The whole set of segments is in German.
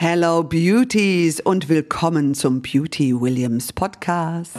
Hello Beauties und willkommen zum Beauty Williams Podcast.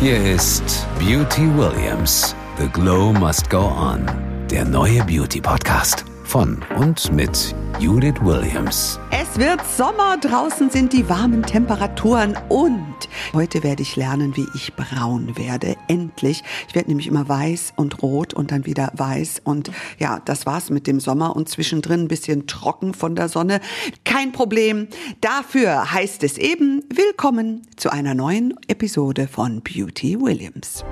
Hier ist Beauty Williams. The Glow Must Go On. Der neue Beauty Podcast von und mit Judith Williams. Es wird Sommer, draußen sind die warmen Temperaturen und heute werde ich lernen, wie ich braun werde. Endlich. Ich werde nämlich immer weiß und rot und dann wieder weiß und ja, das war's mit dem Sommer und zwischendrin ein bisschen trocken von der Sonne. Kein Problem. Dafür heißt es eben willkommen zu einer neuen Episode von Beauty Williams.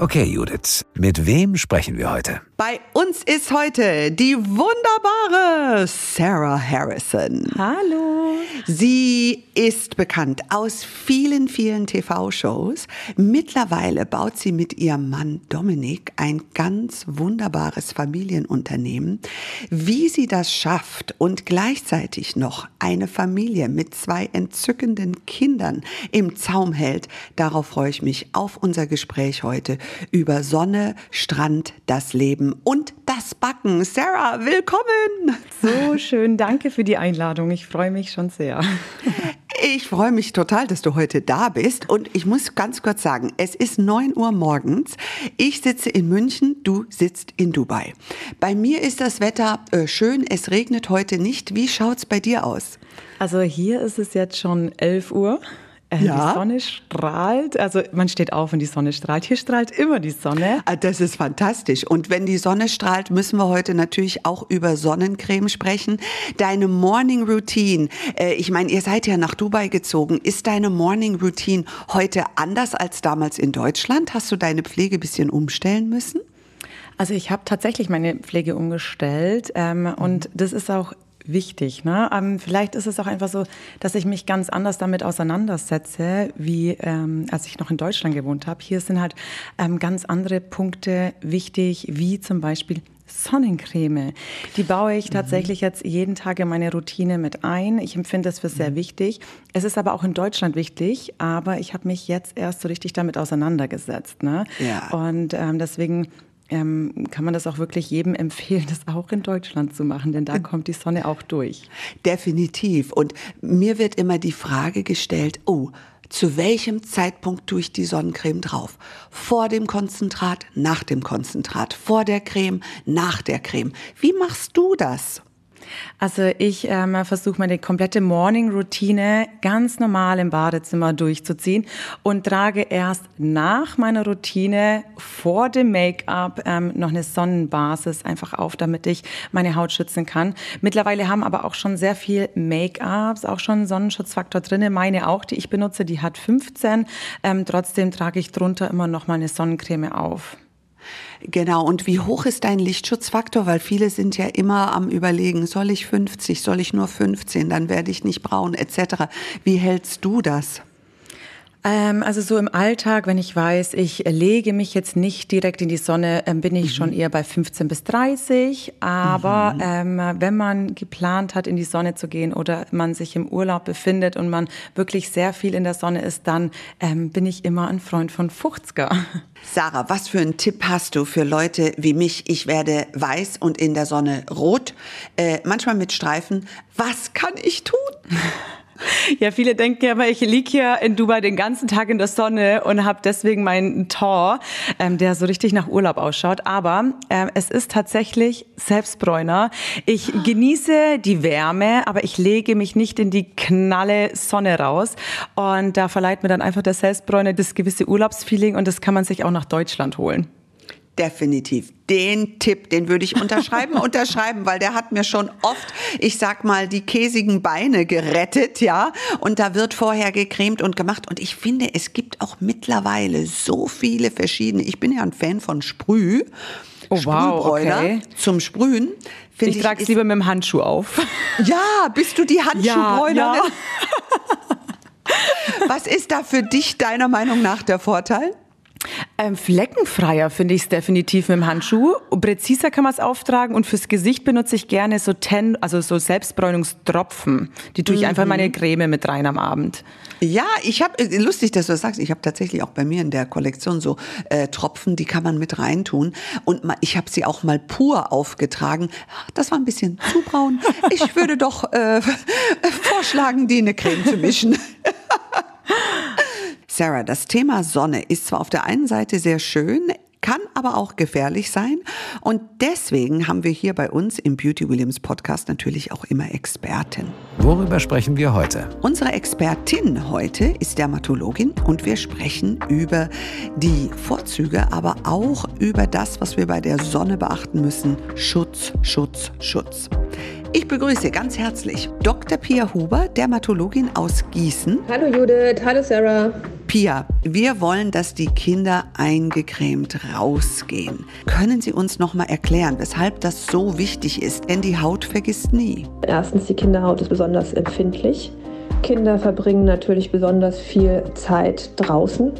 Okay, Judith, mit wem sprechen wir heute? Bei uns ist heute die wunderbare Sarah Harrison. Hallo. Sie ist bekannt aus vielen, vielen TV-Shows. Mittlerweile baut sie mit ihrem Mann Dominik ein ganz wunderbares Familienunternehmen. Wie sie das schafft und gleichzeitig noch eine Familie mit zwei entzückenden Kindern im Zaum hält, darauf freue ich mich auf unser Gespräch heute über Sonne, Strand, das Leben und das Backen. Sarah, willkommen! So schön, danke für die Einladung. Ich freue mich schon sehr. Ich freue mich total, dass du heute da bist. Und ich muss ganz kurz sagen, es ist 9 Uhr morgens. Ich sitze in München, du sitzt in Dubai. Bei mir ist das Wetter äh, schön, es regnet heute nicht. Wie schaut es bei dir aus? Also hier ist es jetzt schon 11 Uhr. Äh, ja. Die Sonne strahlt, also man steht auf und die Sonne strahlt. Hier strahlt immer die Sonne. Ah, das ist fantastisch. Und wenn die Sonne strahlt, müssen wir heute natürlich auch über Sonnencreme sprechen. Deine Morning Routine, äh, ich meine, ihr seid ja nach Dubai gezogen. Ist deine Morning Routine heute anders als damals in Deutschland? Hast du deine Pflege ein bisschen umstellen müssen? Also ich habe tatsächlich meine Pflege umgestellt ähm, und das ist auch wichtig. Ne? Ähm, vielleicht ist es auch einfach so, dass ich mich ganz anders damit auseinandersetze, wie ähm, als ich noch in Deutschland gewohnt habe. Hier sind halt ähm, ganz andere Punkte wichtig, wie zum Beispiel Sonnencreme. Die baue ich mhm. tatsächlich jetzt jeden Tag in meine Routine mit ein. Ich empfinde das für sehr mhm. wichtig. Es ist aber auch in Deutschland wichtig, aber ich habe mich jetzt erst so richtig damit auseinandergesetzt. Ne? Ja. Und ähm, deswegen ähm, kann man das auch wirklich jedem empfehlen, das auch in Deutschland zu machen, denn da äh, kommt die Sonne auch durch. Definitiv. Und mir wird immer die Frage gestellt, oh, zu welchem Zeitpunkt tue ich die Sonnencreme drauf? Vor dem Konzentrat, nach dem Konzentrat, vor der Creme, nach der Creme. Wie machst du das? Also ich ähm, versuche meine komplette Morning-Routine ganz normal im Badezimmer durchzuziehen und trage erst nach meiner Routine vor dem Make-up ähm, noch eine Sonnenbasis einfach auf, damit ich meine Haut schützen kann. Mittlerweile haben aber auch schon sehr viel Make-ups, auch schon Sonnenschutzfaktor drinne. Meine auch, die ich benutze, die hat 15. Ähm, trotzdem trage ich drunter immer noch mal eine Sonnencreme auf. Genau. Und wie hoch ist dein Lichtschutzfaktor? Weil viele sind ja immer am Überlegen, soll ich 50, soll ich nur 15, dann werde ich nicht braun, etc. Wie hältst du das? Ähm, also so im Alltag, wenn ich weiß, ich lege mich jetzt nicht direkt in die Sonne, ähm, bin ich mhm. schon eher bei 15 bis 30. Aber mhm. ähm, wenn man geplant hat, in die Sonne zu gehen oder man sich im Urlaub befindet und man wirklich sehr viel in der Sonne ist, dann ähm, bin ich immer ein Freund von 50er. Sarah, was für einen Tipp hast du für Leute wie mich? Ich werde weiß und in der Sonne rot, äh, manchmal mit Streifen. Was kann ich tun? Ja, viele denken ja immer, ich liege hier in Dubai den ganzen Tag in der Sonne und habe deswegen meinen Tor, ähm, der so richtig nach Urlaub ausschaut. Aber ähm, es ist tatsächlich Selbstbräuner. Ich genieße die Wärme, aber ich lege mich nicht in die knalle Sonne raus. Und da verleiht mir dann einfach der Selbstbräuner das gewisse Urlaubsfeeling und das kann man sich auch nach Deutschland holen. Definitiv. Den Tipp, den würde ich unterschreiben, unterschreiben, weil der hat mir schon oft, ich sag mal, die käsigen Beine gerettet, ja. Und da wird vorher gecremt und gemacht. Und ich finde, es gibt auch mittlerweile so viele verschiedene. Ich bin ja ein Fan von Sprüh. Oh, wow, okay. zum Sprühen. Ich, ich trage es lieber mit dem Handschuh auf. Ja, bist du die Handschuhbräunerin? Ja, ja. Was ist da für dich deiner Meinung nach der Vorteil? Ähm, fleckenfreier finde ich es definitiv mit dem Handschuh. Präziser kann man es auftragen und fürs Gesicht benutze ich gerne so Ten, also so Selbstbräunungstropfen. Die tue ich mhm. einfach in meine Creme mit rein am Abend. Ja, ich habe äh, lustig, dass du das sagst. Ich habe tatsächlich auch bei mir in der Kollektion so äh, Tropfen, die kann man mit reintun. Und ich habe sie auch mal pur aufgetragen. Das war ein bisschen zu braun. Ich würde doch äh, vorschlagen, die in eine Creme zu mischen. Sarah, das Thema Sonne ist zwar auf der einen Seite sehr schön, kann aber auch gefährlich sein. Und deswegen haben wir hier bei uns im Beauty Williams Podcast natürlich auch immer Experten. Worüber sprechen wir heute? Unsere Expertin heute ist Dermatologin und wir sprechen über die Vorzüge, aber auch über das, was wir bei der Sonne beachten müssen. Schutz, Schutz, Schutz. Ich begrüße ganz herzlich Dr. Pia Huber, Dermatologin aus Gießen. Hallo Judith, hallo Sarah. Pia, wir wollen, dass die Kinder eingecremt rausgehen. Können Sie uns noch mal erklären, weshalb das so wichtig ist? Denn die Haut vergisst nie. Erstens, die Kinderhaut ist besonders empfindlich. Kinder verbringen natürlich besonders viel Zeit draußen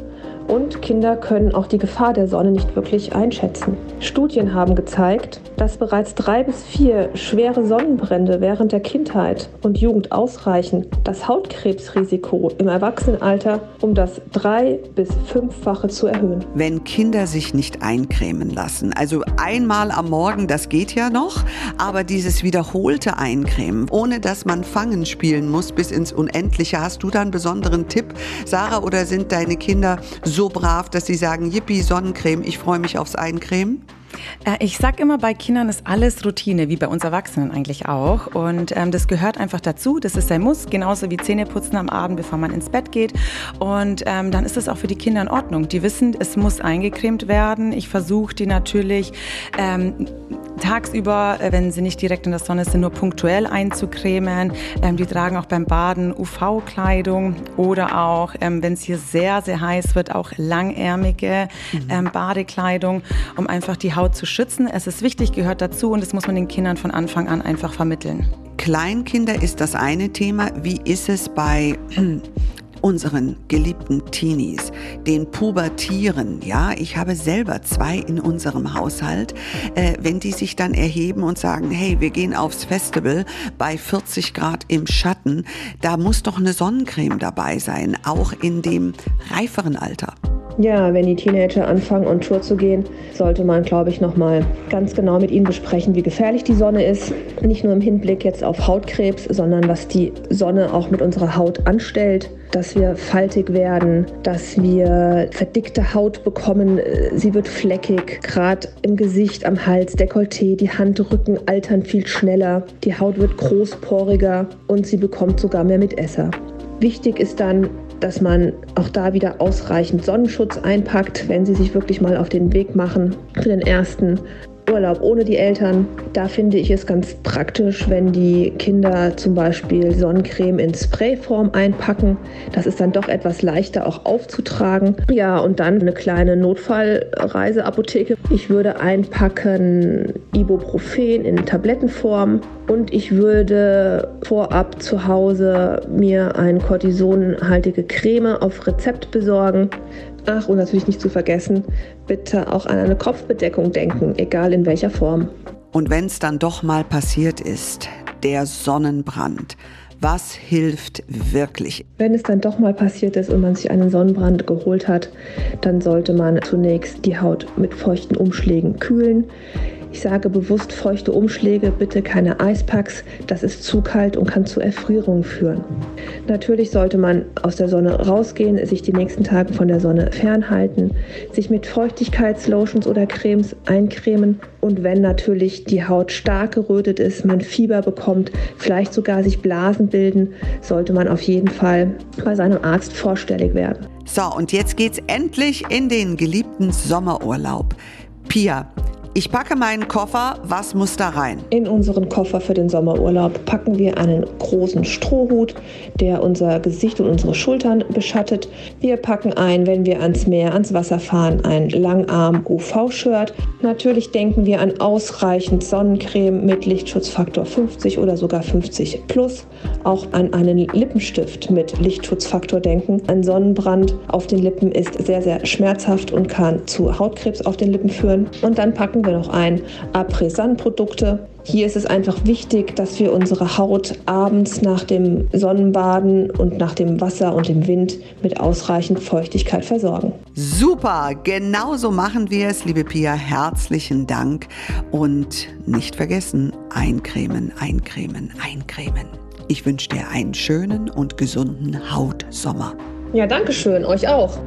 und Kinder können auch die Gefahr der Sonne nicht wirklich einschätzen. Studien haben gezeigt, dass bereits drei bis vier schwere Sonnenbrände während der Kindheit und Jugend ausreichen, das Hautkrebsrisiko im Erwachsenenalter um das drei- bis fünffache zu erhöhen. Wenn Kinder sich nicht eincremen lassen, also einmal am Morgen, das geht ja noch, aber dieses wiederholte Eincremen, ohne dass man Fangen spielen muss bis ins Unendliche, hast du da einen besonderen Tipp, Sarah, oder sind deine Kinder so so brav, dass sie sagen, Yippie, Sonnencreme, ich freue mich aufs Eincremen? Äh, ich sag immer, bei Kindern ist alles Routine, wie bei uns Erwachsenen eigentlich auch. Und ähm, das gehört einfach dazu. Das ist ein Muss, genauso wie Zähneputzen am Abend, bevor man ins Bett geht. Und ähm, dann ist es auch für die Kinder in Ordnung. Die wissen, es muss eingecremt werden. Ich versuche die natürlich ähm, tagsüber, äh, wenn sie nicht direkt in der Sonne sind, nur punktuell einzucremen. Ähm, die tragen auch beim Baden UV-Kleidung oder auch, ähm, wenn es hier sehr, sehr heiß wird, auch langärmige mhm. ähm, Badekleidung, um einfach die Haut zu schützen. Es ist wichtig, gehört dazu und das muss man den Kindern von Anfang an einfach vermitteln. Kleinkinder ist das eine Thema. Wie ist es bei unseren geliebten Teenies, den Pubertieren. Ja, ich habe selber zwei in unserem Haushalt. Äh, wenn die sich dann erheben und sagen, hey, wir gehen aufs Festival bei 40 Grad im Schatten, da muss doch eine Sonnencreme dabei sein, auch in dem reiferen Alter. Ja, wenn die Teenager anfangen, on Tour zu gehen, sollte man, glaube ich, nochmal ganz genau mit ihnen besprechen, wie gefährlich die Sonne ist. Nicht nur im Hinblick jetzt auf Hautkrebs, sondern was die Sonne auch mit unserer Haut anstellt. Dass wir faltig werden, dass wir verdickte Haut bekommen. Sie wird fleckig, gerade im Gesicht, am Hals, Dekolleté, die Handrücken altern viel schneller. Die Haut wird großporiger und sie bekommt sogar mehr Mitesser. Wichtig ist dann, dass man auch da wieder ausreichend Sonnenschutz einpackt, wenn sie sich wirklich mal auf den Weg machen für den ersten Urlaub ohne die Eltern. Da finde ich es ganz praktisch, wenn die Kinder zum Beispiel Sonnencreme in Sprayform einpacken. Das ist dann doch etwas leichter auch aufzutragen. Ja, und dann eine kleine Notfallreiseapotheke. Ich würde einpacken Ibuprofen in Tablettenform und ich würde vorab zu Hause mir eine kortisonhaltige Creme auf Rezept besorgen. Ach, und natürlich nicht zu vergessen, bitte auch an eine Kopfbedeckung denken, egal in welcher Form. Und wenn es dann doch mal passiert ist, der Sonnenbrand, was hilft wirklich? Wenn es dann doch mal passiert ist und man sich einen Sonnenbrand geholt hat, dann sollte man zunächst die Haut mit feuchten Umschlägen kühlen. Ich sage bewusst feuchte Umschläge, bitte keine Eispacks. Das ist zu kalt und kann zu Erfrierungen führen. Natürlich sollte man aus der Sonne rausgehen, sich die nächsten Tage von der Sonne fernhalten, sich mit Feuchtigkeitslotions oder Cremes eincremen und wenn natürlich die Haut stark gerötet ist, man Fieber bekommt, vielleicht sogar sich Blasen bilden, sollte man auf jeden Fall bei seinem Arzt vorstellig werden. So, und jetzt geht's endlich in den geliebten Sommerurlaub. Pia, Ich packe meinen Koffer. Was muss da rein? In unseren Koffer für den Sommerurlaub packen wir einen großen Strohhut, der unser Gesicht und unsere Schultern beschattet. Wir packen ein, wenn wir ans Meer, ans Wasser fahren, ein Langarm-UV-Shirt. Natürlich denken wir an ausreichend Sonnencreme mit Lichtschutzfaktor 50 oder sogar 50 plus. Auch an einen Lippenstift mit Lichtschutzfaktor denken. Ein Sonnenbrand auf den Lippen ist sehr, sehr schmerzhaft und kann zu Hautkrebs auf den Lippen führen. Und dann packen wir noch ein Apresan-Produkte. Hier ist es einfach wichtig, dass wir unsere Haut abends nach dem Sonnenbaden und nach dem Wasser und dem Wind mit ausreichend Feuchtigkeit versorgen. Super, genauso machen wir es, liebe Pia. Herzlichen Dank. Und nicht vergessen, eincremen, eincremen, eincremen. Ich wünsche dir einen schönen und gesunden Hautsommer. Ja, danke schön, euch auch.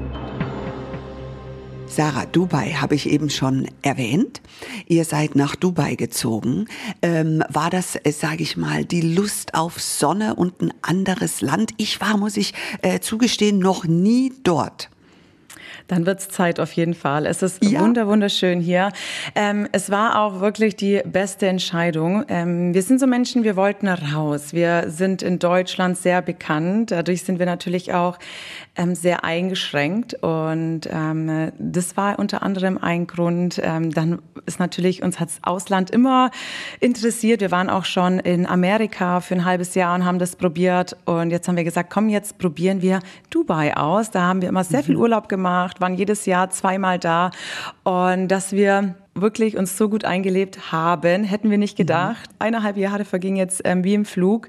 Sarah, Dubai habe ich eben schon erwähnt. Ihr seid nach Dubai gezogen. Ähm, war das, äh, sage ich mal, die Lust auf Sonne und ein anderes Land? Ich war, muss ich äh, zugestehen, noch nie dort. Dann wird's Zeit auf jeden Fall. Es ist ja. wunder wunderschön hier. Ähm, es war auch wirklich die beste Entscheidung. Ähm, wir sind so Menschen, wir wollten raus. Wir sind in Deutschland sehr bekannt. Dadurch sind wir natürlich auch ähm, sehr eingeschränkt. Und ähm, das war unter anderem ein Grund. Ähm, dann ist natürlich, uns hat's Ausland immer interessiert. Wir waren auch schon in Amerika für ein halbes Jahr und haben das probiert. Und jetzt haben wir gesagt, komm, jetzt probieren wir Dubai aus. Da haben wir immer sehr viel mhm. Urlaub gemacht, waren jedes Jahr zweimal da. Und dass wir wirklich uns so gut eingelebt haben, hätten wir nicht mhm. gedacht. Mhm. Eineinhalb Jahre vergingen jetzt ähm, wie im Flug.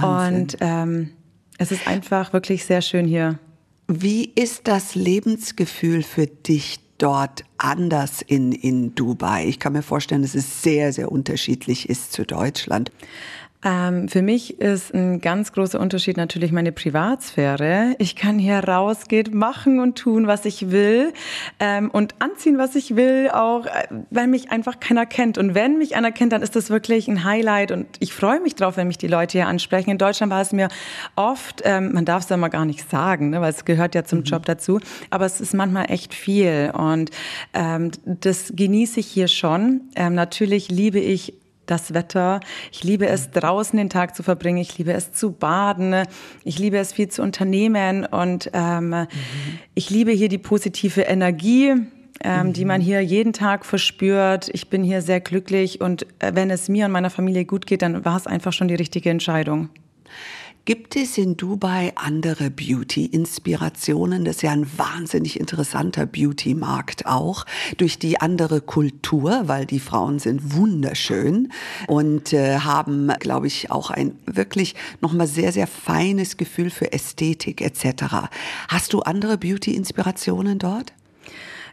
Wahnsinn. Und ähm, es ist einfach wirklich sehr schön hier. Wie ist das Lebensgefühl für dich dort anders in, in Dubai? Ich kann mir vorstellen, dass es sehr, sehr unterschiedlich ist zu Deutschland. Ähm, für mich ist ein ganz großer Unterschied natürlich meine Privatsphäre. Ich kann hier rausgehen, machen und tun, was ich will ähm, und anziehen, was ich will, auch äh, weil mich einfach keiner kennt. Und wenn mich einer kennt, dann ist das wirklich ein Highlight und ich freue mich drauf, wenn mich die Leute hier ansprechen. In Deutschland war es mir oft, ähm, man darf es ja mal gar nicht sagen, ne, weil es gehört ja zum mhm. Job dazu, aber es ist manchmal echt viel und ähm, das genieße ich hier schon. Ähm, natürlich liebe ich das Wetter. Ich liebe es, draußen den Tag zu verbringen. Ich liebe es zu baden. Ich liebe es, viel zu unternehmen. Und ähm, mhm. ich liebe hier die positive Energie. Ähm, mhm. die man hier jeden Tag verspürt. Ich bin hier sehr glücklich und äh, wenn es mir und meiner Familie gut geht, dann war es einfach schon die richtige Entscheidung. Gibt es in Dubai andere Beauty-Inspirationen? Das ist ja ein wahnsinnig interessanter Beauty-Markt auch. Durch die andere Kultur, weil die Frauen sind wunderschön und äh, haben, glaube ich, auch ein wirklich nochmal sehr, sehr feines Gefühl für Ästhetik etc. Hast du andere Beauty-Inspirationen dort?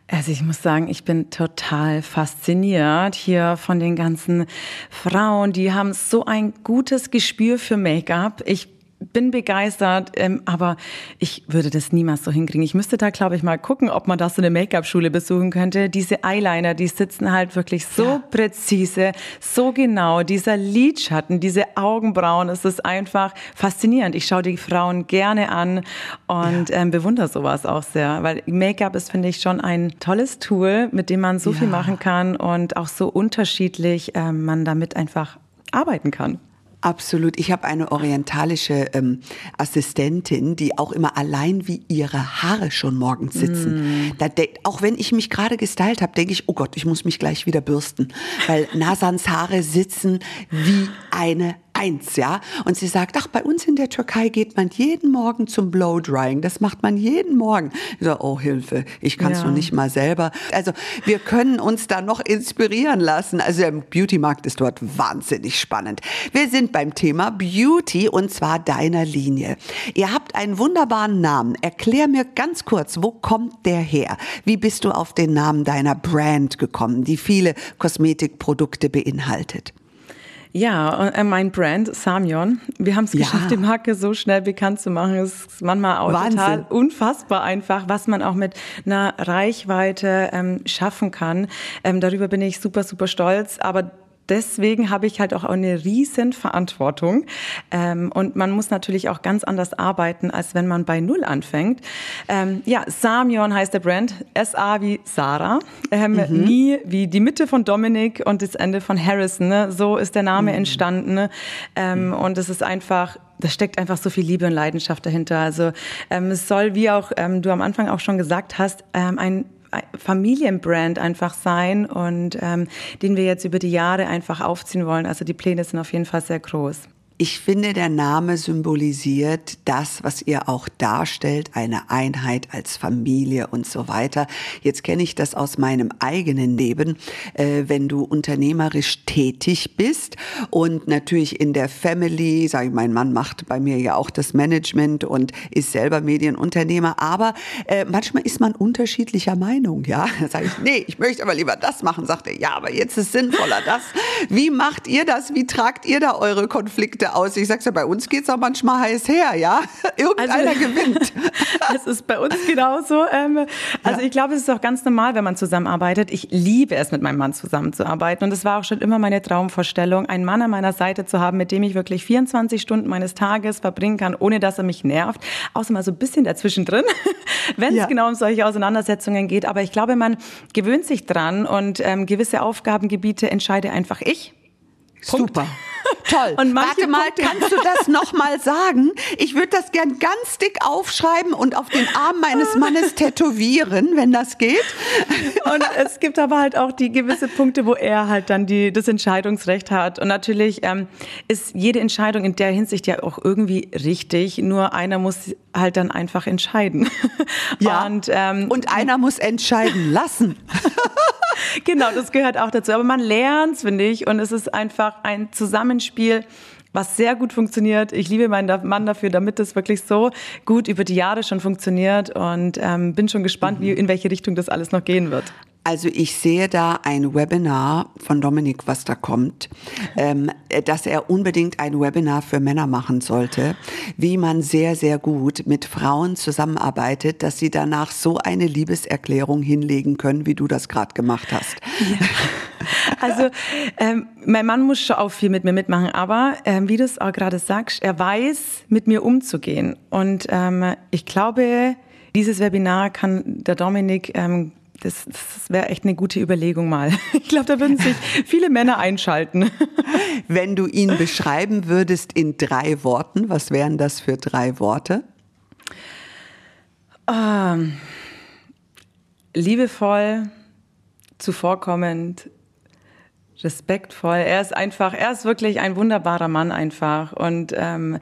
Also ich muss sagen, ich bin total fasziniert hier von den ganzen Frauen. Die haben so ein gutes Gespür für Make-up. Ich bin begeistert, ähm, aber ich würde das niemals so hinkriegen. Ich müsste da, glaube ich, mal gucken, ob man da so eine Make-up-Schule besuchen könnte. Diese Eyeliner, die sitzen halt wirklich so ja. präzise, so genau. Dieser Lidschatten, diese Augenbrauen, es ist einfach faszinierend. Ich schaue die Frauen gerne an und ja. ähm, bewundere sowas auch sehr, weil Make-up ist, finde ich, schon ein tolles Tool, mit dem man so ja. viel machen kann und auch so unterschiedlich ähm, man damit einfach arbeiten kann. Absolut. Ich habe eine orientalische ähm, Assistentin, die auch immer allein wie ihre Haare schon morgens sitzen. Mm. Auch wenn ich mich gerade gestylt habe, denke ich, oh Gott, ich muss mich gleich wieder bürsten, weil Nasans Haare sitzen wie eine eins, ja. Und sie sagt, ach, bei uns in der Türkei geht man jeden Morgen zum Blowdrying. Das macht man jeden Morgen. Ich sage, oh Hilfe, ich kann es ja. noch nicht mal selber. Also wir können uns da noch inspirieren lassen. Also der Beauty-Markt ist dort wahnsinnig spannend. Wir sind beim Thema Beauty und zwar deiner Linie. Ihr habt einen wunderbaren Namen. Erklär mir ganz kurz, wo kommt der her? Wie bist du auf den Namen deiner Brand gekommen, die viele Kosmetikprodukte beinhaltet? Ja, äh, mein Brand Samion. Wir haben es ja. geschafft, die Marke so schnell bekannt zu machen. Es ist manchmal auch Wahnsinn. total unfassbar einfach, was man auch mit einer Reichweite ähm, schaffen kann. Ähm, darüber bin ich super, super stolz. Aber deswegen habe ich halt auch eine riesen Verantwortung. Ähm, und man muss natürlich auch ganz anders arbeiten, als wenn man bei Null anfängt. Ähm, ja, Samion heißt der Brand. S-A wie Sarah. Ähm, mhm. Nie wie die Mitte von Dominic und das Ende von Harrison. Ne? So ist der Name mhm. entstanden. Ne? Ähm, mhm. Und es ist einfach da steckt einfach so viel Liebe und Leidenschaft dahinter. Also ähm, es soll, wie auch ähm, du am Anfang auch schon gesagt hast, ähm, ein Familienbrand einfach sein und ähm, den wir jetzt über die Jahre einfach aufziehen wollen. Also die Pläne sind auf jeden Fall sehr groß. Ich finde, der Name symbolisiert das, was ihr auch darstellt, eine Einheit als Familie und so weiter. Jetzt kenne ich das aus meinem eigenen Leben, äh, wenn du unternehmerisch tätig bist und natürlich in der Family, sage ich, mein Mann macht bei mir ja auch das Management und ist selber Medienunternehmer, aber äh, manchmal ist man unterschiedlicher Meinung, ja. Da sage ich, nee, ich möchte aber lieber das machen, sagt er, ja, aber jetzt ist sinnvoller das. Wie macht ihr das? Wie tragt ihr da eure Konflikte Geschichte aus. Ich sag's ja, bei uns geht's auch manchmal heiß her, ja. Irgendeiner also, gewinnt. Es ist bei uns genauso. Ähm, also ja. ich glaube, es ist auch ganz normal, wenn man zusammenarbeitet. Ich liebe es, mit meinem Mann zusammenzuarbeiten. Und es war auch schon immer meine Traumvorstellung, einen Mann an meiner Seite zu haben, mit dem ich wirklich 24 Stunden meines Tages verbringen kann, ohne dass er mich nervt. Außer mal so ein bisschen dazwischen drin, wenn es ja. genau um solche Auseinandersetzungen geht. Aber ich glaube, man gewöhnt sich dran und ähm, gewisse Aufgabengebiete entscheide einfach ich. Punkt. Super. Toll. Und Warte mal, Punkte kannst du das nochmal sagen? Ich würde das gern ganz dick aufschreiben und auf den Arm meines Mannes tätowieren, wenn das geht. Und es gibt aber halt auch die gewisse Punkte, wo er halt dann die, das Entscheidungsrecht hat. Und natürlich ähm, ist jede Entscheidung in der Hinsicht ja auch irgendwie richtig. Nur einer muss halt dann einfach entscheiden. Ja. Und, ähm, und einer muss entscheiden lassen. genau, das gehört auch dazu. Aber man lernt finde ich. Und es ist einfach ein Zusammenspiel was sehr gut funktioniert. Ich liebe meinen Mann dafür, damit es wirklich so gut über die Jahre schon funktioniert und ähm, bin schon gespannt, mhm. wie, in welche Richtung das alles noch gehen wird. Also ich sehe da ein Webinar von Dominik, was da kommt, ähm, dass er unbedingt ein Webinar für Männer machen sollte, wie man sehr, sehr gut mit Frauen zusammenarbeitet, dass sie danach so eine Liebeserklärung hinlegen können, wie du das gerade gemacht hast. Ja. Also ähm, mein Mann muss schon auch viel mit mir mitmachen, aber ähm, wie du es auch gerade sagst, er weiß, mit mir umzugehen. Und ähm, ich glaube, dieses Webinar kann der Dominik ähm, das, das wäre echt eine gute Überlegung mal. Ich glaube, da würden sich viele Männer einschalten. Wenn du ihn beschreiben würdest in drei Worten, was wären das für drei Worte? Ähm, liebevoll, zuvorkommend, respektvoll. Er ist einfach, er ist wirklich ein wunderbarer Mann einfach und ähm,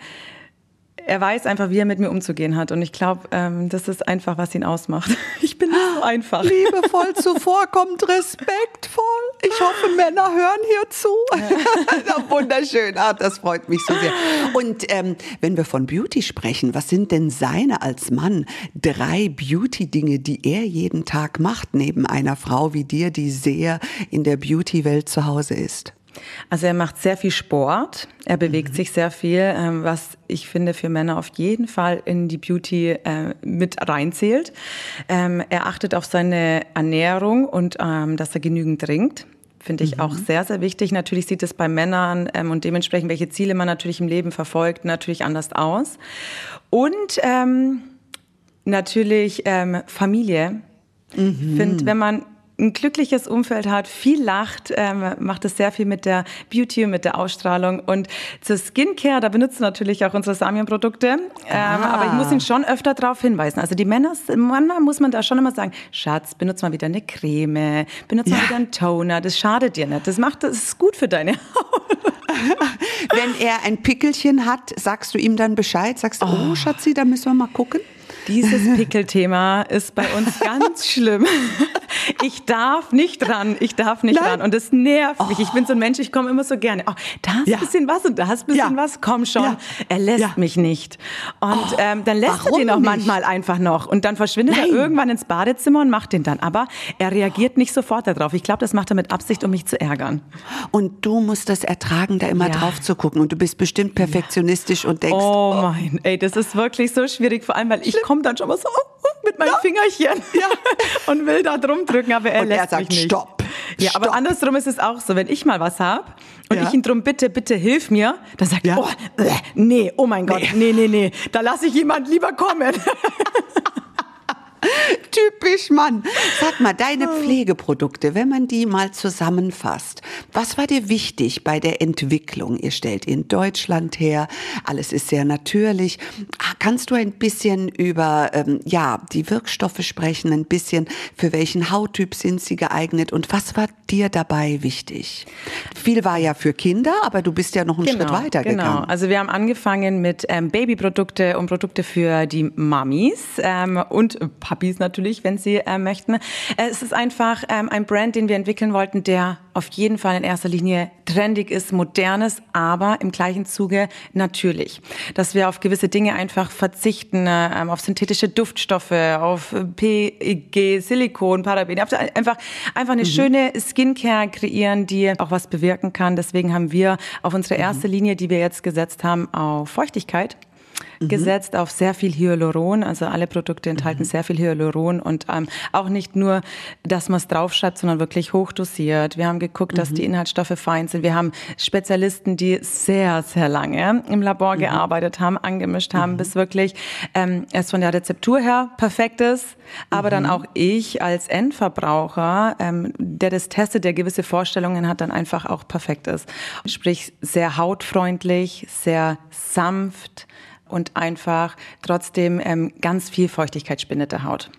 er weiß einfach, wie er mit mir umzugehen hat. Und ich glaube, ähm, das ist einfach, was ihn ausmacht. Ich bin nicht so einfach. Liebevoll zuvorkommt, respektvoll. Ich hoffe, Männer hören hier zu. Ja. Wunderschön. Ah, das freut mich so sehr. Und ähm, wenn wir von Beauty sprechen, was sind denn seine als Mann drei Beauty-Dinge, die er jeden Tag macht, neben einer Frau wie dir, die sehr in der Beauty-Welt zu Hause ist? Also er macht sehr viel Sport, er bewegt mhm. sich sehr viel, ähm, was ich finde für Männer auf jeden Fall in die Beauty äh, mit reinzählt. Ähm, er achtet auf seine Ernährung und ähm, dass er genügend trinkt. Finde ich mhm. auch sehr, sehr wichtig. Natürlich sieht es bei Männern ähm, und dementsprechend, welche Ziele man natürlich im Leben verfolgt, natürlich anders aus. Und ähm, natürlich ähm, Familie. Mhm. Ich finde, wenn man ein glückliches Umfeld hat, viel lacht, ähm, macht es sehr viel mit der Beauty und mit der Ausstrahlung. Und zur Skincare, da benutzen natürlich auch unsere Samian-Produkte. Ähm, ah. Aber ich muss ihn schon öfter darauf hinweisen. Also die Männer, manchmal muss man da schon immer sagen, Schatz, benutze mal wieder eine Creme, benutze ja. mal wieder einen Toner. Das schadet dir nicht. Das macht, das ist gut für deine Haut. Wenn er ein Pickelchen hat, sagst du ihm dann Bescheid? Sagst du, oh, oh Schatzi, da müssen wir mal gucken? Dieses Pickelthema ist bei uns ganz schlimm. Ich darf nicht ran, ich darf nicht Nein. ran. Und das nervt mich. Ich bin so ein Mensch, ich komme immer so gerne. Oh, da hast ja. bisschen was und da hast bisschen ja. was, komm schon. Ja. Er lässt ja. mich nicht. Und oh, ähm, dann lässt er den auch nicht? manchmal einfach noch. Und dann verschwindet Nein. er irgendwann ins Badezimmer und macht den dann. Aber er reagiert nicht sofort darauf. Ich glaube, das macht er mit Absicht, um mich zu ärgern. Und du musst das ertragen, da immer drauf zu gucken. Und du bist bestimmt perfektionistisch und denkst. Oh, oh mein, ey, das ist wirklich so schwierig. Vor allem, weil ich komme dann schon mal so mit meinem Fingerchen ja. und will da drum drücken, aber er und lässt er sagt, mich nicht. Stopp. Ja, Stopp. aber andersrum ist es auch so, wenn ich mal was habe und Ja. ich ihn drum bitte, bitte hilf mir, dann sagt Ja. er, oh, äh, nee, oh mein Gott, nee, nee, nee, da lasse ich jemand lieber kommen. Typisch Mann. Sag mal, deine Pflegeprodukte, wenn man die mal zusammenfasst, was war dir wichtig bei der Entwicklung? Ihr stellt in Deutschland her, alles ist sehr natürlich. Ah, Kannst du ein bisschen über ähm, ja die Wirkstoffe sprechen, ein bisschen für welchen Hauttyp sind sie geeignet und was war dir dabei wichtig? Viel war ja für Kinder, aber du bist ja noch einen Schritt weiter genau. gegangen. Also wir haben angefangen mit ähm, Babyprodukte und Produkte für die Mamis ähm, und Papis natürlich, wenn sie äh, möchten. Äh, es ist einfach ähm, ein Brand, den wir entwickeln wollten, der auf jeden Fall in erster Linie trendig ist, modern ist, aber im gleichen Zuge natürlich. Dass wir auf gewisse Dinge einfach verzichten, äh, auf synthetische Duftstoffe, auf PEG, Silikon, Paraben, auf- einfach, einfach eine schöne Skincare kreieren, die auch was bewirken kann. Deswegen haben wir auf unsere erste Linie, die wir jetzt gesetzt haben, auf Feuchtigkeit gesetzt auf sehr viel Hyaluron. Also alle Produkte enthalten sehr viel Hyaluron und ähm, auch nicht nur, dass man es draufschreibt, sondern wirklich hochdosiert. Wir haben geguckt, dass die Inhaltsstoffe fein sind. Wir haben Spezialisten, die sehr, sehr lange im Labor gearbeitet haben, angemischt haben, bis wirklich ähm, es von der Rezeptur her perfekt ist, aber dann auch ich als Endverbraucher, ähm, der das testet, der gewisse Vorstellungen hat, dann einfach auch perfekt ist. Sprich, sehr hautfreundlich, sehr sanft und einfach trotzdem ähm, ganz viel Feuchtigkeit spendet der Haut.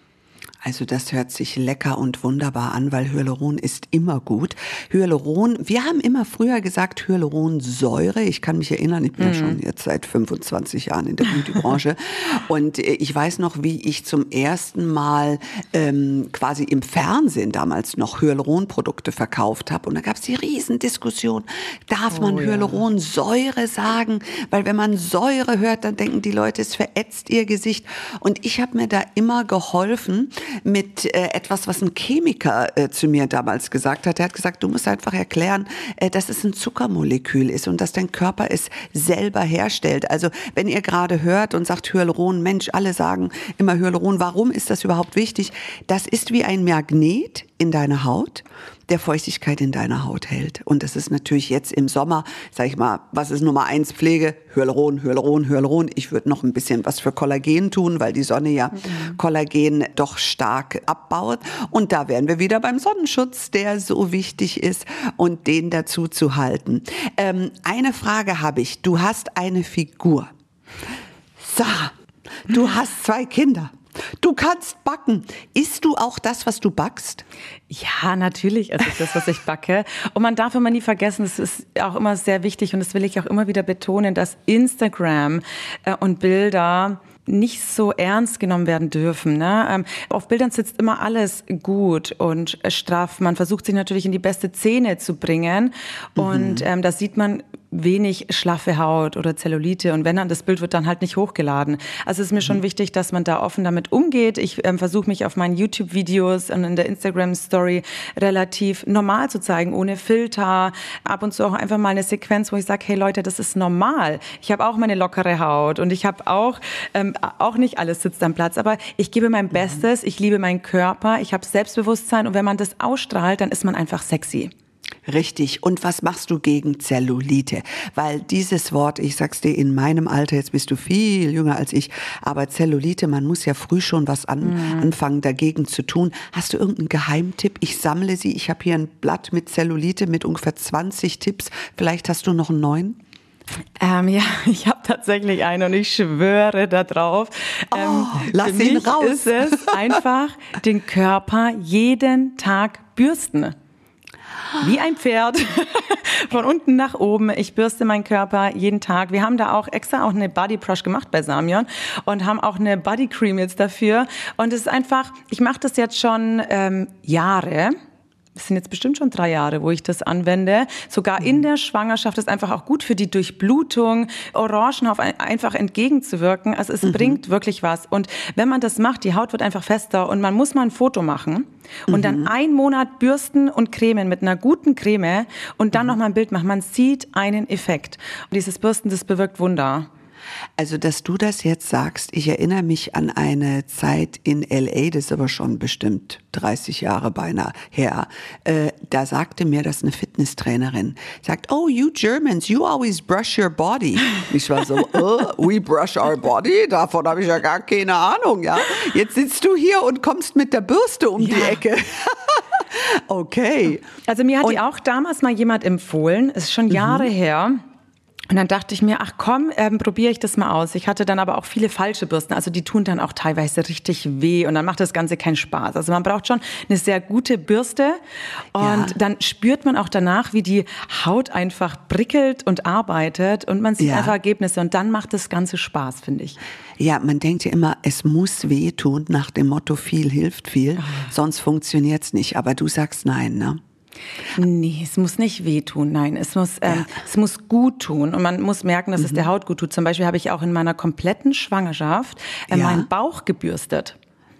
Also das hört sich lecker und wunderbar an, weil Hyaluron ist immer gut. Hyaluron, wir haben immer früher gesagt Hyaluronsäure. Ich kann mich erinnern, ich bin ja schon jetzt seit 25 Jahren in der Beautybranche. und äh, ich weiß noch, wie ich zum ersten Mal ähm, quasi im Fernsehen damals noch Hyaluronprodukte verkauft habe. Und da gab es die Riesendiskussion, darf man Hyaluronsäure sagen? Weil wenn man Säure hört, dann denken die Leute, es verätzt ihr Gesicht. Und ich habe mir da immer geholfen mit äh, etwas, was ein Chemiker äh, zu mir damals gesagt hat. Er hat gesagt, du musst einfach erklären, äh, dass es ein Zuckermolekül ist und dass dein Körper es selber herstellt. Also wenn ihr gerade hört und sagt Hyaluron, Mensch, alle sagen immer Hyaluron, warum ist das überhaupt wichtig? Das ist wie ein Magnet in deiner Haut, der Feuchtigkeit in deiner Haut hält. Und das ist natürlich jetzt im Sommer, sag ich mal, was ist Nummer eins Pflege? Hyaluron, Hyaluron, Hyaluron. Ich würde noch ein bisschen was für Kollagen tun, weil die Sonne ja Kollagen doch stark abbaut. Und da wären wir wieder beim Sonnenschutz, der so wichtig ist und den dazu zu halten. Ähm, eine Frage habe ich. Du hast eine Figur. Sarah, du hast zwei Kinder. Du kannst backen. Isst du auch das, was du backst? Ja, natürlich esse ich das, was ich backe. Und man darf immer nie vergessen, es ist auch immer sehr wichtig und das will ich auch immer wieder betonen, dass Instagram äh, und Bilder nicht so ernst genommen werden dürfen. Ne? Ähm, auf Bildern sitzt immer alles gut und straff. Man versucht sich natürlich in die beste Szene zu bringen und ähm, da sieht man wenig schlaffe Haut oder Zellulite und wenn dann das Bild wird dann halt nicht hochgeladen. Also es ist mir schon wichtig, dass man da offen damit umgeht. Ich ähm, versuche mich auf meinen YouTube-Videos und in der Instagram-Story relativ normal zu zeigen, ohne Filter. Ab und zu auch einfach mal eine Sequenz, wo ich sage, hey Leute, das ist normal. Ich habe auch meine lockere Haut und ich habe auch, ähm, auch nicht alles sitzt am Platz, aber ich gebe mein Bestes, ich liebe meinen Körper, ich habe Selbstbewusstsein und wenn man das ausstrahlt, dann ist man einfach sexy. Richtig. Und was machst du gegen Zellulite? Weil dieses Wort, ich sag's dir, in meinem Alter, jetzt bist du viel jünger als ich, aber Zellulite, man muss ja früh schon was an, anfangen dagegen zu tun. Hast du irgendeinen Geheimtipp? Ich sammle sie. Ich habe hier ein Blatt mit Zellulite mit ungefähr 20 Tipps. Vielleicht hast du noch einen neuen? Ähm, ja, ich habe tatsächlich einen und ich schwöre darauf. Ähm, Oh, lass für ihn mich raus. ist es einfach, den Körper jeden Tag bürsten. Wie ein Pferd. Von unten nach oben. Ich bürste meinen Körper jeden Tag. Wir haben da auch extra auch eine Body Brush gemacht bei Samion und haben auch eine Body Cream jetzt dafür. Und es ist einfach, ich mache das jetzt schon ähm, Jahre. Es sind jetzt bestimmt schon drei Jahre, wo ich das anwende. Sogar in der Schwangerschaft ist einfach auch gut für die Durchblutung, Orangenhauf ein- einfach entgegenzuwirken. Also es bringt wirklich was. Und wenn man das macht, die Haut wird einfach fester und man muss mal ein Foto machen und dann einen Monat bürsten und cremen mit einer guten Creme und dann noch mal ein Bild machen. Man sieht einen Effekt. Und dieses Bürsten, das bewirkt Wunder. Also, dass du das jetzt sagst, ich erinnere mich an eine Zeit in LA, das ist aber schon bestimmt 30 Jahre beinahe her. Äh, da sagte mir das eine Fitnesstrainerin, sagt, oh, you Germans, you always brush your body. Ich war so, oh, we brush our body? Davon habe ich ja gar keine Ahnung, ja. Jetzt sitzt du hier und kommst mit der Bürste um ja. die Ecke. okay. Also mir hat und, die auch damals mal jemand empfohlen, ist schon Jahre mhm. her. Und dann dachte ich mir, ach komm, ähm, probiere ich das mal aus. Ich hatte dann aber auch viele falsche Bürsten, also die tun dann auch teilweise richtig weh und dann macht das Ganze keinen Spaß. Also man braucht schon eine sehr gute Bürste und ja. dann spürt man auch danach, wie die Haut einfach prickelt und arbeitet und man sieht ja. einfach Ergebnisse und dann macht das Ganze Spaß, finde ich. Ja, man denkt ja immer, es muss wehtun nach dem Motto viel hilft viel, oh. sonst funktioniert's nicht. Aber du sagst nein, ne? Nee, es muss nicht wehtun, nein. Es muss, ähm, ja. es muss gut tun. Und man muss merken, dass mhm. es der Haut gut tut. Zum Beispiel habe ich auch in meiner kompletten Schwangerschaft äh, ja. meinen Bauch gebürstet.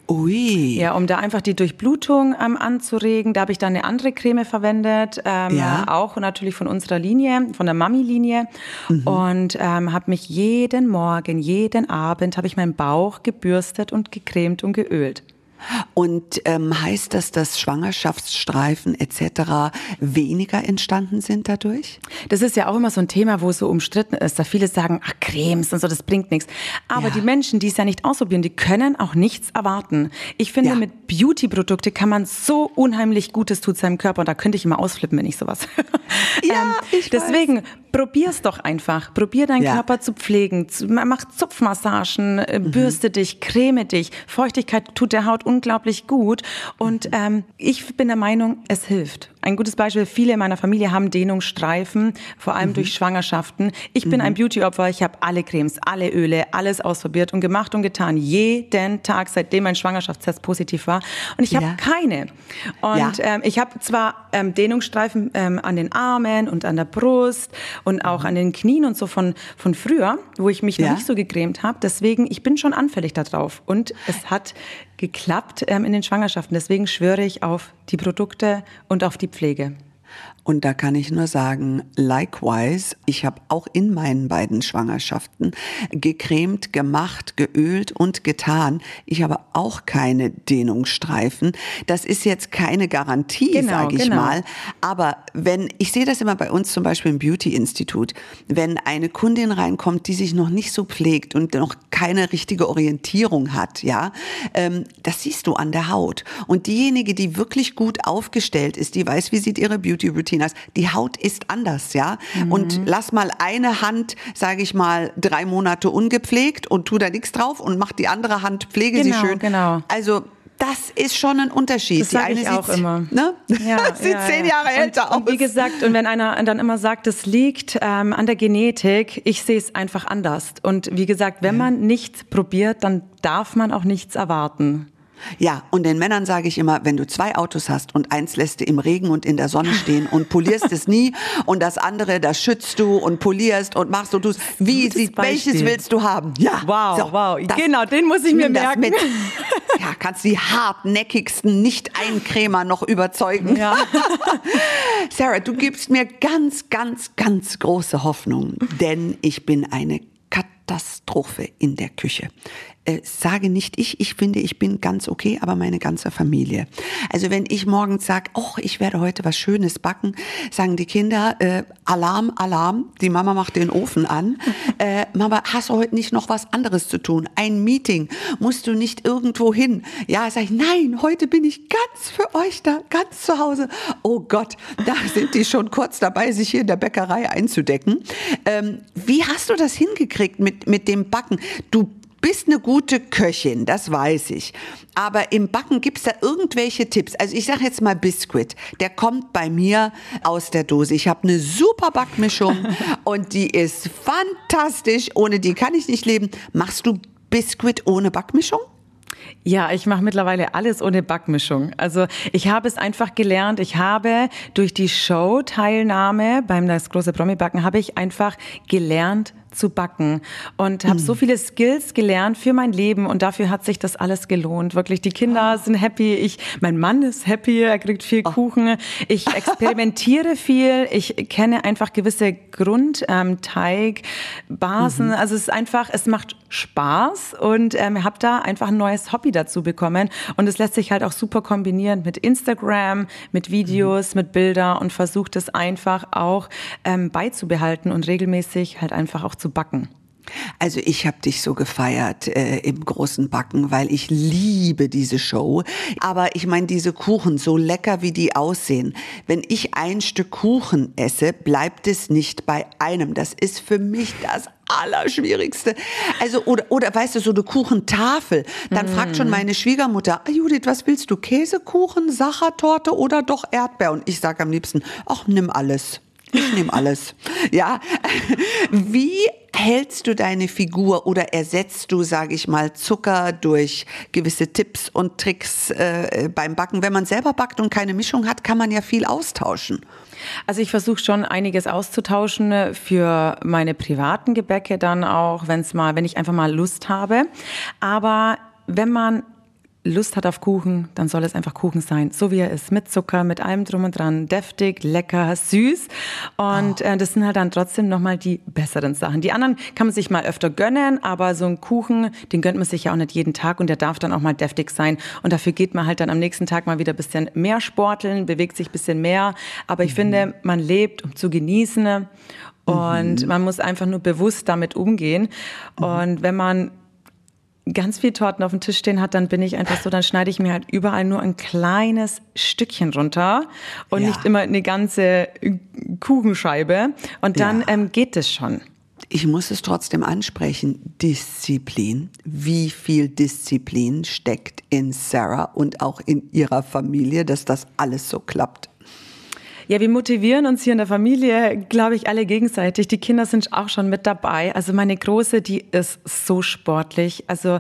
Ui. Ja, um da einfach die Durchblutung ähm, anzuregen. Da habe ich dann eine andere Creme verwendet, ähm, ja. auch natürlich von unserer Linie, von der Mami-Linie. Mhm. Und ähm, habe mich jeden Morgen, jeden Abend, habe ich meinen Bauch gebürstet und gecremt und geölt. Und ähm, heißt das, dass Schwangerschaftsstreifen etc. weniger entstanden sind dadurch? Das ist ja auch immer so ein Thema, wo es so umstritten ist. Da viele sagen, ach Cremes und so, das bringt nichts. Aber ja. die Menschen, die es ja nicht ausprobieren, die können auch nichts erwarten. Ich finde, ja. mit Beauty-Produkte kann man so unheimlich Gutes tut seinem Körper und da könnte ich immer ausflippen, wenn ich sowas. Ja, ähm, ich deswegen weiß. probier's doch einfach. Probier deinen ja. Körper zu pflegen. Mach Zupfmassagen, äh, mhm. bürste dich, creme dich. Feuchtigkeit tut der Haut unglaublich gut. Und ähm, ich bin der Meinung, es hilft. Ein gutes Beispiel, viele in meiner Familie haben Dehnungsstreifen, vor allem mhm. durch Schwangerschaften. Ich bin mhm. ein Beauty-Opfer, ich habe alle Cremes, alle Öle, alles ausprobiert und gemacht und getan. Jeden Tag, seitdem mein Schwangerschaftstest positiv war. Und ich habe ja. keine. Und ja. ähm, ich habe zwar ähm, Dehnungsstreifen ähm, an den Armen und an der Brust und auch mhm. an den Knien und so von, von früher, wo ich mich ja. noch nicht so gecremt habe. Deswegen, ich bin schon anfällig darauf. Und es hat geklappt ähm, in den Schwangerschaften. Deswegen schwöre ich auf die Produkte und auf die Pflege. Und da kann ich nur sagen, likewise, ich habe auch in meinen beiden Schwangerschaften gecremt, gemacht, geölt und getan. Ich habe auch keine Dehnungsstreifen. Das ist jetzt keine Garantie, genau, sage ich genau. mal. Aber wenn, ich sehe das immer bei uns zum Beispiel im Beauty-Institut, wenn eine Kundin reinkommt, die sich noch nicht so pflegt und noch keine richtige Orientierung hat, ja, ähm, das siehst du an der Haut. Und diejenige, die wirklich gut aufgestellt ist, die weiß, wie sieht ihre Beauty-Routine Tinas, die Haut ist anders, ja. Mhm. Und lass mal eine Hand, sage ich mal, drei Monate ungepflegt und tu da nichts drauf und mach die andere Hand, pflege genau, sie schön. Genau. Also das ist schon ein Unterschied. Das sage ich auch immer. Ne? Ja, sieht ja, zehn Jahre ja. älter und, aus. Und wie gesagt, und wenn einer dann immer sagt, es liegt ähm, an der Genetik, ich sehe es einfach anders. Und wie gesagt, wenn man nichts probiert, dann darf man auch nichts erwarten. Ja, und den Männern sage ich immer, wenn du zwei Autos hast und eins lässt du im Regen und in der Sonne stehen und polierst es nie und das andere, das schützt du und polierst und machst und tust, wie sieht, welches willst du haben? Ja, wow, so, wow, das, genau, den muss ich mir merken. Mit. Ja, kannst die hartnäckigsten Nicht-Eincremer noch überzeugen. Ja. Sarah, du gibst mir ganz, ganz, ganz große Hoffnung, denn ich bin eine Katastrophe in der Küche äh, sage nicht ich, ich finde, ich bin ganz okay, aber meine ganze Familie. Also wenn ich morgens sage, oh, ich werde heute was Schönes backen, sagen die Kinder, äh, Alarm, Alarm, die Mama macht den Ofen an. Äh, Mama, hast du heute nicht noch was anderes zu tun? Ein Meeting, musst du nicht irgendwo hin? Ja, sage ich, nein, heute bin ich ganz für euch da, ganz zu Hause. Oh Gott, da sind die schon kurz dabei, sich hier in der Bäckerei einzudecken. Ähm, wie hast du das hingekriegt mit, mit dem Backen? Du bist eine gute Köchin, das weiß ich. Aber im Backen gibt's da irgendwelche Tipps? Also ich sage jetzt mal Biscuit. Der kommt bei mir aus der Dose. Ich habe eine super Backmischung und die ist fantastisch. Ohne die kann ich nicht leben. Machst du Biscuit ohne Backmischung? Ja, ich mache mittlerweile alles ohne Backmischung. Also ich habe es einfach gelernt. Ich habe durch die Show-Teilnahme beim Das große Promi-Backen habe ich einfach gelernt, zu backen und habe so hm. viele Skills gelernt für mein Leben und dafür hat sich das alles gelohnt. Wirklich, die Kinder oh. sind happy, ich, mein Mann ist happy, er kriegt viel oh. Kuchen. Ich experimentiere viel, ich kenne einfach gewisse Grundteigbasen. Ähm, mhm. Also es ist einfach, es macht Spaß und ähm, habe da einfach ein neues Hobby dazu bekommen und es lässt sich halt auch super kombinieren mit Instagram, mit Videos, mhm. mit Bilder und versucht es einfach auch ähm, beizubehalten und regelmäßig halt einfach auch zu zu backen? Also ich habe dich so gefeiert äh, im großen Backen, weil ich liebe diese Show. Aber ich meine, diese Kuchen, so lecker wie die aussehen, wenn ich ein Stück Kuchen esse, bleibt es nicht bei einem. Das ist für mich das Allerschwierigste. Also, oder, oder weißt du, so eine Kuchentafel. Dann mm. fragt schon meine Schwiegermutter, ah, Judith, was willst du? Käsekuchen, Sachertorte oder doch Erdbeer? Und ich sage am liebsten, ach, nimm alles. Ich nehme alles. Ja. Wie hältst du deine Figur oder ersetzt du, sage ich mal, Zucker durch gewisse Tipps und Tricks äh, beim Backen? Wenn man selber backt und keine Mischung hat, kann man ja viel austauschen. Also ich versuche schon einiges auszutauschen für meine privaten Gebäcke dann auch, wenn mal, wenn ich einfach mal Lust habe. Aber wenn man Lust hat auf Kuchen, dann soll es einfach Kuchen sein, so wie er ist, mit Zucker, mit allem drum und dran, deftig, lecker, süß. Und oh. äh, das sind halt dann trotzdem nochmal die besseren Sachen. Die anderen kann man sich mal öfter gönnen, aber so ein Kuchen, den gönnt man sich ja auch nicht jeden Tag und der darf dann auch mal deftig sein. Und dafür geht man halt dann am nächsten Tag mal wieder ein bisschen mehr sporteln, bewegt sich ein bisschen mehr. Aber ich mhm. finde, man lebt, um zu genießen. Und mhm. man muss einfach nur bewusst damit umgehen. Mhm. Und wenn man ganz viel Torten auf dem Tisch stehen hat, dann bin ich einfach so, dann schneide ich mir halt überall nur ein kleines Stückchen runter und ja. nicht immer eine ganze Kuchenscheibe. Und dann ja. ähm, geht es schon. Ich muss es trotzdem ansprechen. Disziplin. Wie viel Disziplin steckt in Sarah und auch in ihrer Familie, dass das alles so klappt? Ja, wir motivieren uns hier in der Familie, glaube ich, alle gegenseitig. Die Kinder sind auch schon mit dabei. Also meine Große, die ist so sportlich. Also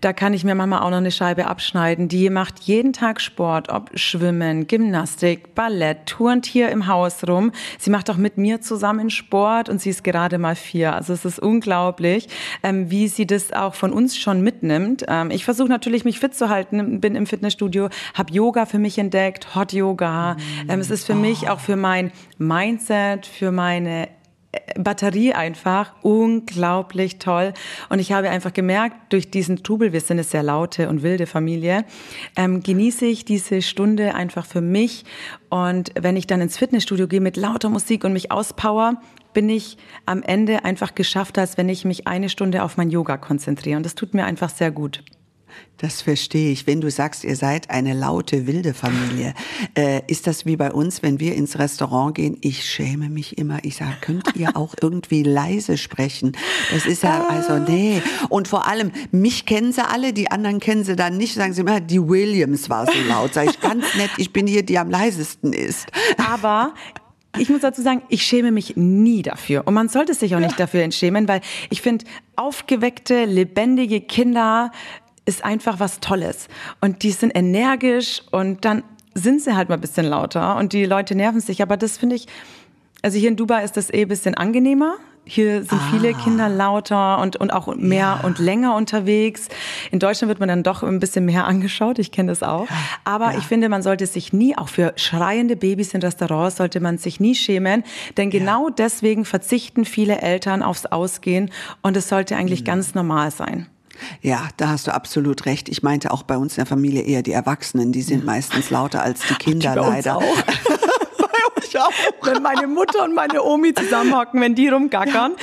da kann ich mir manchmal auch noch eine Scheibe abschneiden. Die macht jeden Tag Sport, ob Schwimmen, Gymnastik, Ballett, turnt hier im Haus rum. Sie macht auch mit mir zusammen Sport und sie ist gerade mal vier. Also es ist unglaublich, ähm, wie sie das auch von uns schon mitnimmt. Ähm, ich versuche natürlich, mich fit zu halten, bin im Fitnessstudio, habe Yoga für mich entdeckt, Hot Yoga. Ähm, es ist für mich auch für mein Mindset, für meine äh, Batterie einfach unglaublich toll. Und ich habe einfach gemerkt, durch diesen Trubel, wir sind eine sehr laute und wilde Familie, ähm, genieße ich diese Stunde einfach für mich. Und wenn ich dann ins Fitnessstudio gehe mit lauter Musik und mich auspower, bin ich am Ende einfach geschafft, als wenn ich mich eine Stunde auf mein Yoga konzentriere. Und das tut mir einfach sehr gut. Das verstehe ich. Wenn du sagst, ihr seid eine laute, wilde Familie, äh, ist das wie bei uns, wenn wir ins Restaurant gehen? Ich schäme mich immer. Ich sage, könnt ihr auch irgendwie leise sprechen? Das ist ja, also nee. Und vor allem, mich kennen sie alle, die anderen kennen sie dann nicht. Sagen sie immer, die Williams war so laut. Sag ich ganz nett, ich bin hier, die am leisesten ist. Aber ich muss dazu sagen, ich schäme mich nie dafür. Und man sollte sich auch nicht dafür entschämen, weil ich finde, aufgeweckte, lebendige Kinder ist einfach was Tolles. Und die sind energisch und dann sind sie halt mal ein bisschen lauter und die Leute nerven sich. Aber das finde ich, also hier in Dubai ist das eh ein bisschen angenehmer. Hier sind ah. viele Kinder lauter und, und auch mehr ja. und länger unterwegs. In Deutschland wird man dann doch ein bisschen mehr angeschaut. Ich kenne das auch. Aber ja. ich finde, man sollte sich nie, auch für schreiende Babys in Restaurants, sollte man sich nie schämen. Denn genau deswegen verzichten viele Eltern aufs Ausgehen und es sollte eigentlich mhm. ganz normal sein. Ja, da hast du absolut recht. Ich meinte auch bei uns in der Familie eher die Erwachsenen, die sind meistens lauter als die Kinder die leider. Auch. auch. Wenn meine Mutter und meine Omi zusammenhocken, wenn die rumgackern,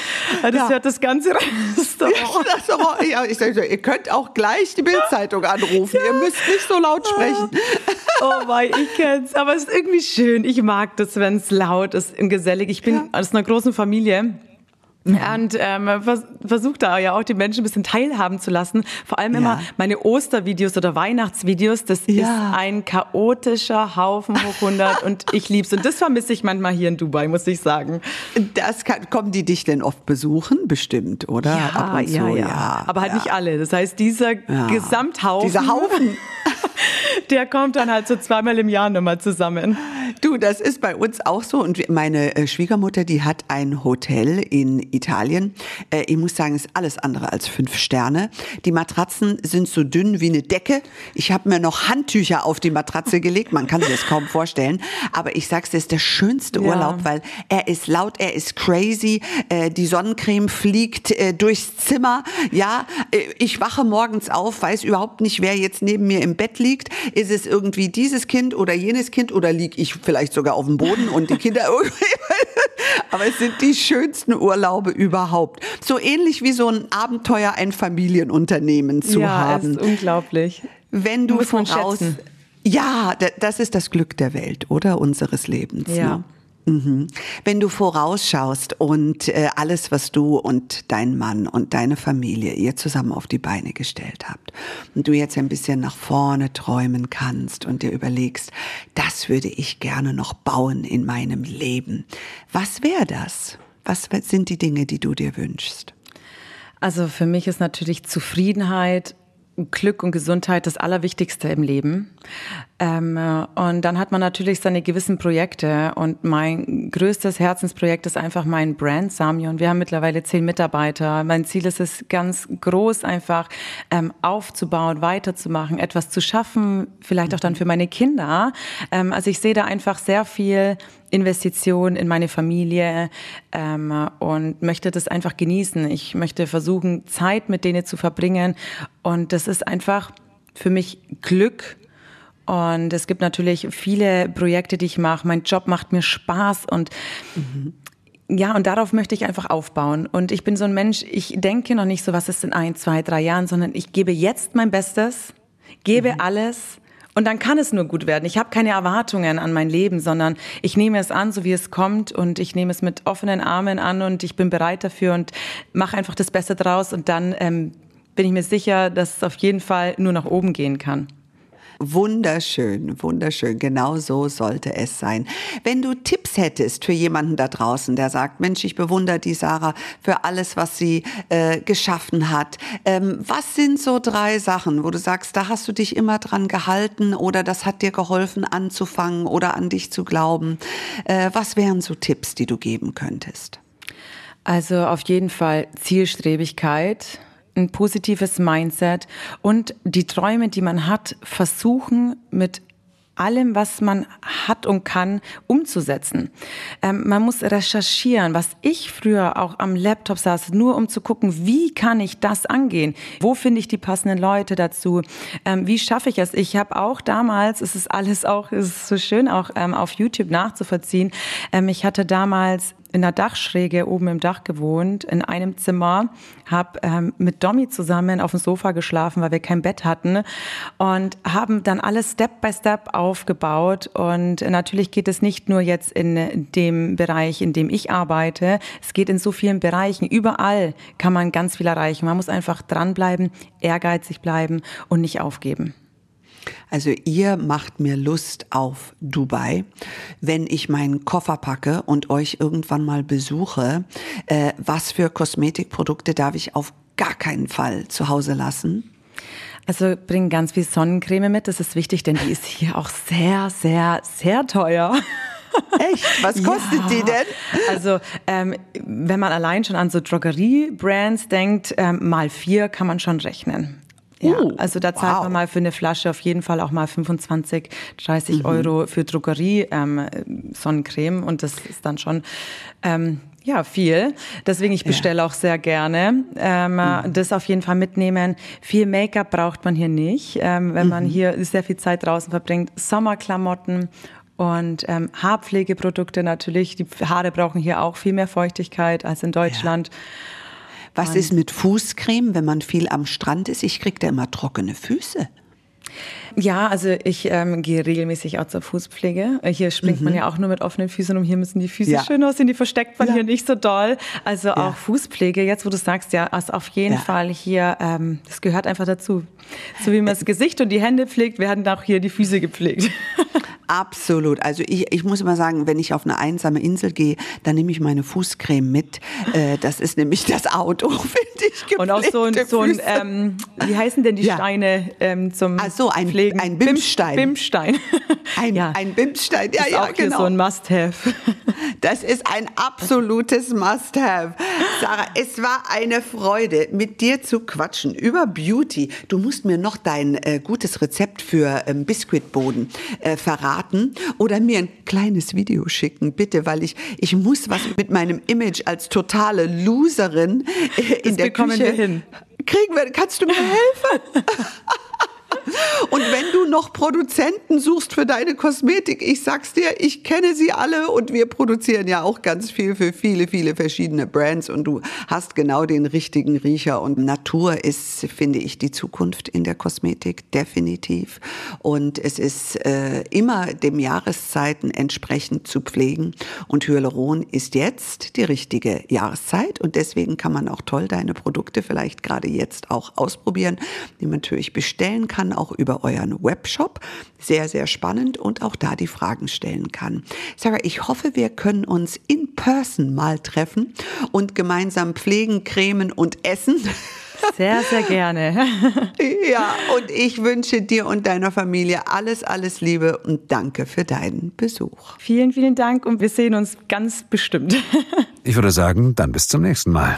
das ja. hört das ganze Restaurant. Ja, ich sage, ihr könnt auch gleich die Bildzeitung anrufen. Ja. Ihr müsst nicht so laut sprechen. Oh mein, ich kenn's. Aber es ist irgendwie schön. Ich mag das, wenn es laut ist und gesellig. Ich bin aus einer großen Familie. Und ähm, vers versucht da ja auch die Menschen ein bisschen teilhaben zu lassen. Vor allem immer meine Ostervideos oder Weihnachtsvideos. Das ja. ist ein chaotischer Haufen hoch 100 und ich lieb's. Und das vermisse ich manchmal hier in Dubai, muss ich sagen. Das kann, kommen die dich denn oft besuchen? Bestimmt, oder? Ja, und ja, zu, ja. ja. Aber halt nicht alle. Das heißt, dieser Gesamthaufen. Dieser Haufen. der kommt dann halt so zweimal im Jahr nochmal zusammen. Du, das ist bei uns auch so. Und meine äh, Schwiegermutter, die hat ein Hotel in Italien. Äh, ich muss sagen, ist alles andere als fünf Sterne. Die Matratzen sind so dünn wie eine Decke. Ich habe mir noch Handtücher auf die Matratze gelegt. Man kann sich das kaum vorstellen. Aber ich sag's, das ist der schönste Urlaub, ja. weil er ist laut, er ist crazy. Äh, die Sonnencreme fliegt durchs Zimmer. Ja, ich wache morgens auf, weiß überhaupt nicht, wer jetzt neben mir im Bett liegt. Ist es irgendwie dieses Kind oder jenes Kind oder liege ich vielleicht sogar auf dem Boden und die Kinder irgendwie. Aber es sind die schönsten Urlaube überhaupt. So ähnlich wie so ein Abenteuer, ein Familienunternehmen zu ja, haben. Ja, ist unglaublich. Wenn du Muss voraus, ja, das ist das Glück der Welt, oder unseres Lebens. Ja. Ne? Mhm. Wenn du vorausschaust und äh, alles, was du und dein Mann und deine Familie ihr zusammen auf die Beine gestellt habt und du jetzt ein bisschen nach vorne träumen kannst und dir überlegst, das würde ich gerne noch bauen in meinem Leben. Was wäre das? Was sind die Dinge, die du dir wünschst? Also für mich ist natürlich Zufriedenheit Glück und Gesundheit das Allerwichtigste im Leben. Ähm, und dann hat man natürlich seine gewissen Projekte. Und mein größtes Herzensprojekt ist einfach mein Brand Samion. Wir haben mittlerweile zehn Mitarbeiter. Mein Ziel ist es ganz groß, einfach ähm, aufzubauen, weiterzumachen, etwas zu schaffen, vielleicht auch dann für meine Kinder. Ähm, also ich sehe da einfach sehr viel Investition in meine Familie ähm, und möchte das einfach genießen. Ich möchte versuchen, Zeit mit denen zu verbringen. Und das ist einfach für mich Glück. Und es gibt natürlich viele Projekte, die ich mache. Mein Job macht mir Spaß und mhm. Ja, und darauf möchte ich einfach aufbauen. Und ich bin so ein Mensch, ich denke noch nicht so, was ist in ein, zwei, drei Jahren, sondern ich gebe jetzt mein Bestes, gebe mhm. alles und dann kann es nur gut werden. Ich habe keine Erwartungen an mein Leben, sondern ich nehme es an, so wie es kommt und ich nehme es mit offenen Armen an und ich bin bereit dafür und mache einfach das Beste draus und dann ähm, bin ich mir sicher, dass es auf jeden Fall nur nach oben gehen kann. Wunderschön, wunderschön. Genau so sollte es sein. Wenn du Tipps hättest für jemanden da draußen, der sagt, Mensch, ich bewundere die Sarah für alles, was sie äh, geschaffen hat. Ähm, was sind so drei Sachen, wo du sagst, da hast du dich immer dran gehalten oder das hat dir geholfen anzufangen oder an dich zu glauben? Äh, was wären so Tipps, die du geben könntest? Also auf jeden Fall Zielstrebigkeit ein positives Mindset und die Träume, die man hat, versuchen mit allem, was man hat und kann, umzusetzen. Ähm, man muss recherchieren, was ich früher auch am Laptop saß, nur um zu gucken, wie kann ich das angehen? Wo finde ich die passenden Leute dazu? Ähm, wie schaffe ich es? Ich habe auch damals, es ist alles auch, es ist so schön auch ähm, auf YouTube nachzuvollziehen. Ähm, ich hatte damals in der Dachschräge oben im Dach gewohnt, in einem Zimmer, habe ähm, mit Domi zusammen auf dem Sofa geschlafen, weil wir kein Bett hatten und haben dann alles Step by Step aufgebaut. Und natürlich geht es nicht nur jetzt in dem Bereich, in dem ich arbeite, es geht in so vielen Bereichen. Überall kann man ganz viel erreichen. Man muss einfach dranbleiben, ehrgeizig bleiben und nicht aufgeben. Also ihr macht mir Lust auf Dubai. Wenn ich meinen Koffer packe und euch irgendwann mal besuche, äh, was für Kosmetikprodukte darf ich auf gar keinen Fall zu Hause lassen? Also bring ganz viel Sonnencreme mit, das ist wichtig, denn die ist hier auch sehr, sehr, sehr teuer. Echt? Was kostet ja. die denn? Also ähm, wenn man allein schon an so Drogerie-Brands denkt, ähm, mal vier kann man schon rechnen. Ja, uh, also da zahlt wow. man mal für eine Flasche auf jeden Fall auch mal 25, 30 mhm. Euro für Drogerie ähm, Sonnencreme und das ist dann schon ähm, ja, viel. Deswegen, ich bestelle ja. auch sehr gerne. Ähm, mhm. Das auf jeden Fall mitnehmen. Viel Make-up braucht man hier nicht, ähm, wenn mhm. man hier sehr viel Zeit draußen verbringt. Sommerklamotten und ähm, Haarpflegeprodukte natürlich. Die Haare brauchen hier auch viel mehr Feuchtigkeit als in Deutschland. Ja. Was ist mit Fußcreme, wenn man viel am Strand ist? Ich kriege da immer trockene Füße. Ja, also ich ähm, gehe regelmäßig auch zur Fußpflege. Hier springt mhm. man ja auch nur mit offenen Füßen um. Hier müssen die Füße ja. schön aussehen, die versteckt man ja. hier nicht so doll. Also ja. auch Fußpflege, jetzt wo du sagst, ja, also auf jeden Fall hier, ähm, das gehört einfach dazu. So wie man das Gesicht und die Hände pflegt, werden auch hier die Füße gepflegt. Absolut. Also ich, ich muss immer sagen, wenn ich auf eine einsame Insel gehe, dann nehme ich meine Fußcreme mit. Äh, das ist nämlich das Auto, finde ich. Und auch so ein, so ein ähm, wie heißen denn die ja. Steine ähm, zum Ach so, ein, Pflegen? Ein Bimstein. Bimstein. Ein, ja. ein Bimstein, ja, ist ja, auch genau. so ein Must-Have. Das ist ein absolutes Must-Have. Sarah, es war eine Freude, mit dir zu quatschen über Beauty. Du musst mir noch dein äh, gutes Rezept für ähm, Biskuitboden äh, verraten oder mir ein kleines Video schicken, bitte, weil ich, ich muss was mit meinem Image als totale Loserin äh, in das der Küche wir hin. kriegen. Wir, kannst du mir helfen? Und wenn du noch Produzenten suchst für deine Kosmetik, ich sag's dir, ich kenne sie alle und wir produzieren ja auch ganz viel für viele, viele verschiedene Brands und du hast genau den richtigen Riecher. Und Natur ist, finde ich, die Zukunft in der Kosmetik definitiv. Und es ist äh, immer dem Jahreszeiten entsprechend zu pflegen. Und Hyaluron ist jetzt die richtige Jahreszeit und deswegen kann man auch toll deine Produkte vielleicht gerade jetzt auch ausprobieren, die man natürlich bestellen kann auch über euren Webshop. Sehr, sehr spannend und auch da die Fragen stellen kann. Sarah, ich hoffe, wir können uns in person mal treffen und gemeinsam pflegen, cremen und essen. Sehr, sehr gerne. ja, und ich wünsche dir und deiner Familie alles, alles Liebe und danke für deinen Besuch. Vielen, vielen Dank und wir sehen uns ganz bestimmt. ich würde sagen, dann bis zum nächsten Mal.